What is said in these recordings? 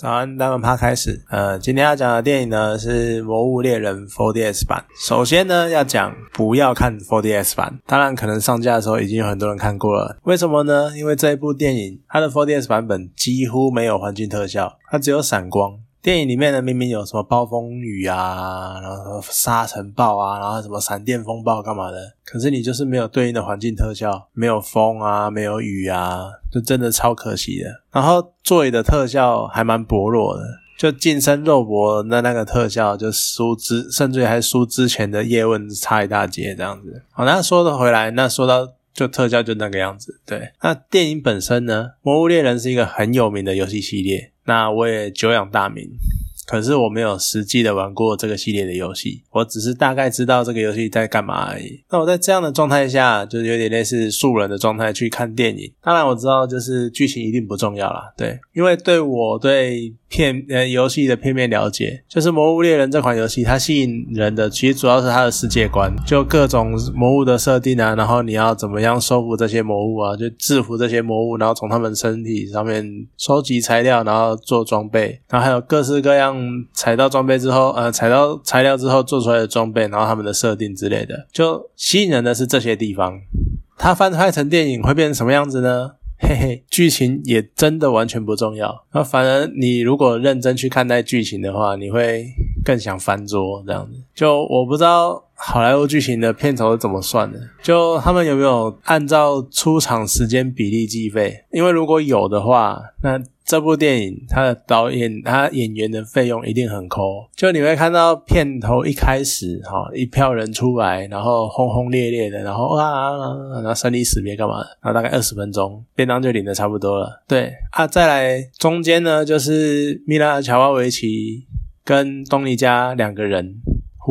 早安，大们趴开始。呃，今天要讲的电影呢是《魔物猎人 4DS 版》。首先呢，要讲不要看 4DS 版。当然，可能上架的时候已经有很多人看过了。为什么呢？因为这一部电影它的 4DS 版本几乎没有环境特效，它只有闪光。电影里面呢，明明有什么暴风雨啊，然后沙尘暴啊，然后什么闪电风暴干嘛的，可是你就是没有对应的环境特效，没有风啊，没有雨啊，就真的超可惜的。然后座椅的特效还蛮薄弱的，就近身肉搏的那个特效就输之，甚至还输之前的叶问差一大截这样子。好，那说的回来，那说到就特效就那个样子，对。那电影本身呢，《魔物猎人》是一个很有名的游戏系列。那我也久仰大名，可是我没有实际的玩过这个系列的游戏，我只是大概知道这个游戏在干嘛而已。那我在这样的状态下，就是有点类似素人的状态去看电影。当然我知道，就是剧情一定不重要啦，对，因为对我对。片呃游戏的片面了解，就是《魔物猎人》这款游戏，它吸引人的其实主要是它的世界观，就各种魔物的设定啊，然后你要怎么样收服这些魔物啊，就制服这些魔物，然后从他们身体上面收集材料，然后做装备，然后还有各式各样嗯采到装备之后，呃，采到材料之后做出来的装备，然后他们的设定之类的，就吸引人的是这些地方。它翻拍成电影会变成什么样子呢？嘿嘿，剧情也真的完全不重要。那反而你如果认真去看待剧情的话，你会更想翻桌这样子。就我不知道好莱坞剧情的片酬是怎么算的，就他们有没有按照出场时间比例计费？因为如果有的话，那。这部电影，它的导演、他演员的费用一定很抠。就你会看到片头一开始，哈，一票人出来，然后轰轰烈烈的，然后啊，然后生离死别干嘛的，然后大概二十分钟，便当就领的差不多了。对啊，再来中间呢，就是米拉乔瓦维奇跟东尼加两个人。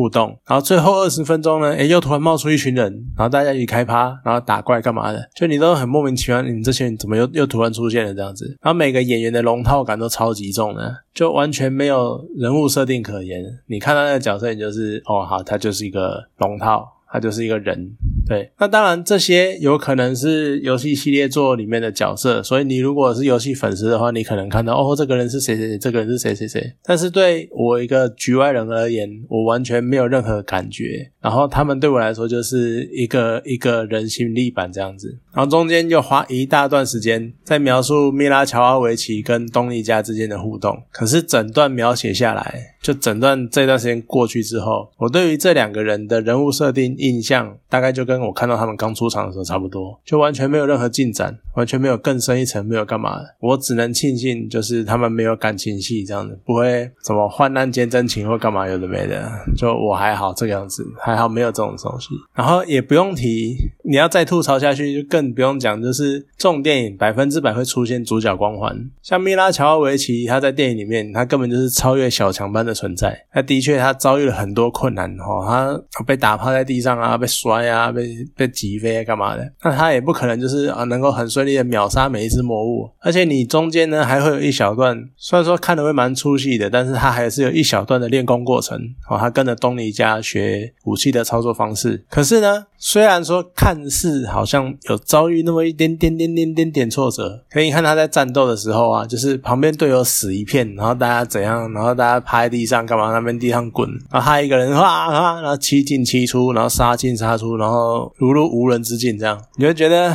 互动，然后最后二十分钟呢，诶，又突然冒出一群人，然后大家一起开趴，然后打怪干嘛的？就你都很莫名其妙，你这些人怎么又又突然出现了这样子？然后每个演员的龙套感都超级重的，就完全没有人物设定可言。你看到那个角色，你就是哦，好，他就是一个龙套。他就是一个人，对。那当然，这些有可能是游戏系列作里面的角色，所以你如果是游戏粉丝的话，你可能看到哦，这个人是谁谁谁，这个人是谁谁谁。但是对我一个局外人而言，我完全没有任何感觉。然后他们对我来说就是一个一个人形立板这样子。然后中间又花一大段时间在描述米拉乔阿维奇跟东尼加之间的互动，可是整段描写下来。就整段这段时间过去之后，我对于这两个人的人物设定印象，大概就跟我看到他们刚出场的时候差不多，就完全没有任何进展，完全没有更深一层，没有干嘛。我只能庆幸，就是他们没有感情戏这样子，不会什么患难见真情或干嘛有的没的。就我还好这个样子，还好没有这种东西。然后也不用提，你要再吐槽下去，就更不用讲，就是这种电影百分之百会出现主角光环，像米拉乔奥维奇，他在电影里面，他根本就是超越小强般的。存在，那的确他遭遇了很多困难哈，他被打趴在地上啊，被摔啊，被被击飞啊干嘛的？那他也不可能就是啊，能够很顺利的秒杀每一只魔物，而且你中间呢还会有一小段，虽然说看的会蛮出戏的，但是他还是有一小段的练功过程哦，他跟着东尼家学武器的操作方式，可是呢。虽然说看似好像有遭遇那么一点点点点点点挫折，可以看他在战斗的时候啊，就是旁边队友死一片，然后大家怎样，然后大家趴在地上干嘛？那边地上滚，然后他一个人哇哇，然后七进七出，然后杀进杀出，然后如入无人之境，这样你会觉得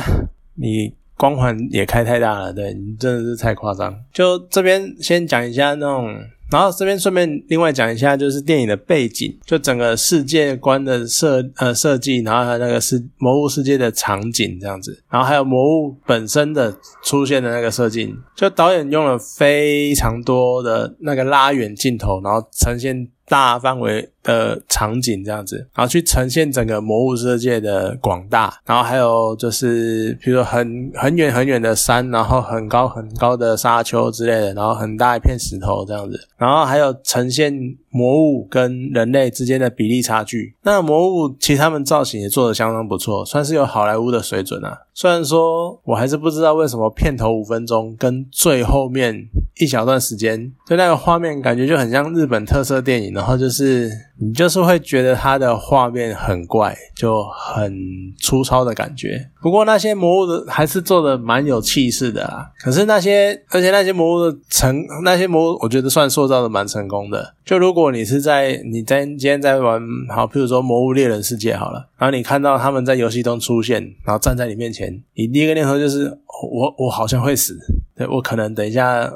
你光环也开太大了，对你真的是太夸张。就这边先讲一下那种。然后这边顺便另外讲一下，就是电影的背景，就整个世界观的设呃设计，然后还有那个世魔物世界的场景这样子，然后还有魔物本身的出现的那个设计，就导演用了非常多的那个拉远镜头，然后呈现大范围。的场景这样子，然后去呈现整个魔物世界的广大，然后还有就是，比如说很很远很远的山，然后很高很高的沙丘之类的，然后很大一片石头这样子，然后还有呈现魔物跟人类之间的比例差距。那魔物其实他们造型也做的相当不错，算是有好莱坞的水准啊。虽然说我还是不知道为什么片头五分钟跟最后面一小段时间，就那个画面感觉就很像日本特色电影，然后就是。你就是会觉得它的画面很怪，就很粗糙的感觉。不过那些魔物的还是做的蛮有气势的啦。可是那些，而且那些魔物的成，那些魔物我觉得算塑造的蛮成功的。就如果你是在你在今天在玩好，譬如说《魔物猎人世界》好了，然后你看到他们在游戏中出现，然后站在你面前，你第一个念头就是我我好像会死，对我可能等一下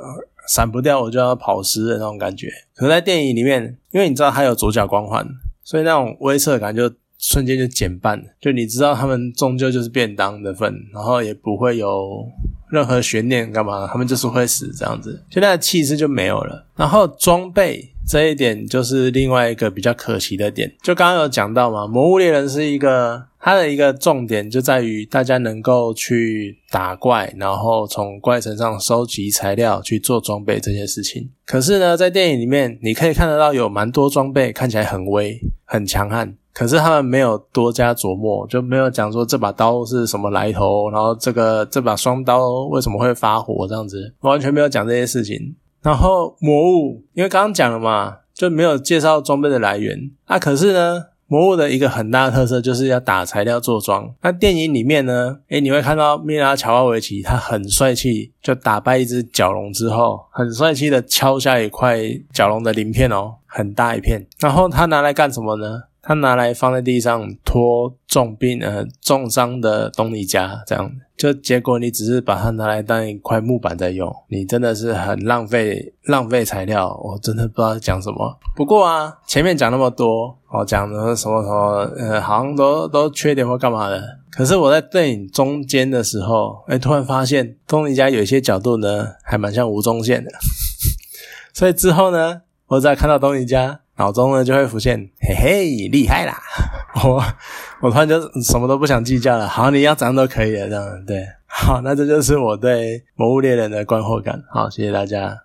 闪不掉，我就要跑失的那种感觉。可能在电影里面，因为你知道他有左脚光环，所以那种威慑感就瞬间就减半。就你知道他们终究就是便当的份，然后也不会有任何悬念，干嘛？他们就是会死这样子，现在的气势就没有了。然后装备。这一点就是另外一个比较可惜的点。就刚刚有讲到嘛，《魔物猎人》是一个它的一个重点，就在于大家能够去打怪，然后从怪身上收集材料去做装备这些事情。可是呢，在电影里面你可以看得到有蛮多装备看起来很威、很强悍，可是他们没有多加琢磨，就没有讲说这把刀是什么来头，然后这个这把双刀为什么会发火这样子，完全没有讲这些事情。然后魔物，因为刚刚讲了嘛，就没有介绍装备的来源。那可是呢，魔物的一个很大的特色就是要打材料做装。那电影里面呢，诶你会看到米拉乔瓦维奇，他很帅气，就打败一只角龙之后，很帅气的敲下一块角龙的鳞片哦，很大一片。然后他拿来干什么呢？他拿来放在地上拖重病呃重伤的东尼加，这样就结果你只是把它拿来当一块木板在用，你真的是很浪费浪费材料，我真的不知道讲什么。不过啊，前面讲那么多，我讲的什么什么呃，好像都都缺点或干嘛的。可是我在电影中间的时候，哎，突然发现东尼加有一些角度呢，还蛮像吴宗宪的。所以之后呢，或者看到东尼家。脑中呢就会浮现，嘿嘿，厉害啦！我我突然就什么都不想计较了。好，你要怎样都可以的，这样对。好，那这就是我对《魔物猎人》的观后感。好，谢谢大家。